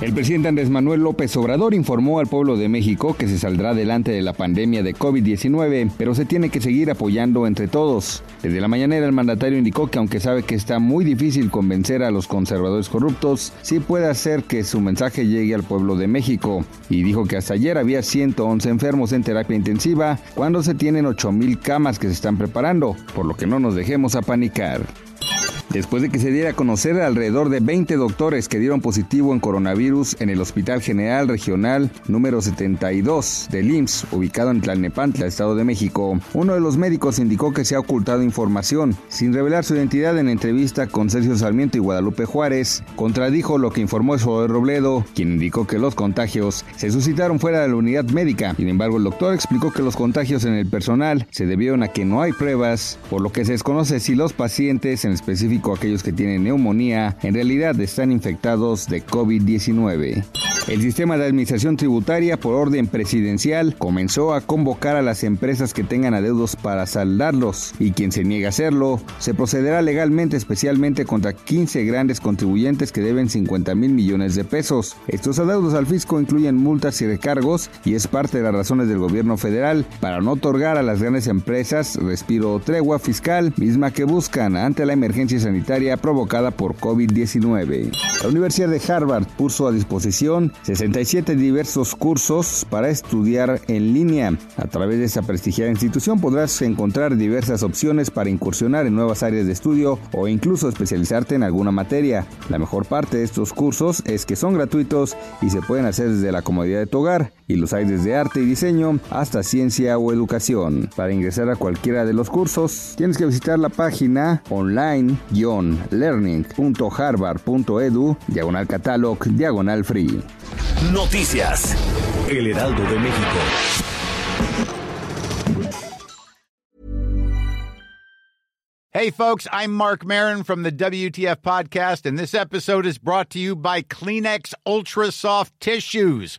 El presidente Andrés Manuel López Obrador informó al pueblo de México que se saldrá delante de la pandemia de COVID-19, pero se tiene que seguir apoyando entre todos. Desde la mañanera el mandatario indicó que aunque sabe que está muy difícil convencer a los conservadores corruptos, sí puede hacer que su mensaje llegue al pueblo de México. Y dijo que hasta ayer había 111 enfermos en terapia intensiva, cuando se tienen 8.000 camas que se están preparando, por lo que no nos dejemos apanicar. Después de que se diera a conocer alrededor de 20 doctores que dieron positivo en coronavirus en el Hospital General Regional número 72 del IMSS, ubicado en Tlalnepantla, Estado de México, uno de los médicos indicó que se ha ocultado información. Sin revelar su identidad en entrevista con Sergio Sarmiento y Guadalupe Juárez, contradijo lo que informó de Robledo, quien indicó que los contagios se suscitaron fuera de la unidad médica. Sin embargo, el doctor explicó que los contagios en el personal se debieron a que no hay pruebas, por lo que se desconoce si los pacientes, en específico aquellos que tienen neumonía, en realidad están infectados de COVID-19. El sistema de administración tributaria por orden presidencial comenzó a convocar a las empresas que tengan adeudos para saldarlos y quien se niegue a hacerlo se procederá legalmente especialmente contra 15 grandes contribuyentes que deben 50 mil millones de pesos. Estos adeudos al fisco incluyen multas y recargos y es parte de las razones del gobierno federal para no otorgar a las grandes empresas respiro o tregua fiscal misma que buscan ante la emergencia sanitaria provocada por COVID-19. La Universidad de Harvard puso a disposición 67 diversos cursos para estudiar en línea. A través de esta prestigiada institución podrás encontrar diversas opciones para incursionar en nuevas áreas de estudio o incluso especializarte en alguna materia. La mejor parte de estos cursos es que son gratuitos y se pueden hacer desde la comodidad de tu hogar y los hay desde arte y diseño hasta ciencia o educación. Para ingresar a cualquiera de los cursos tienes que visitar la página online-learning.harvard.edu diagonal catalog diagonal free. Noticias. El Heraldo de México. Hey, folks, I'm Mark Marin from the WTF Podcast, and this episode is brought to you by Kleenex Ultra Soft Tissues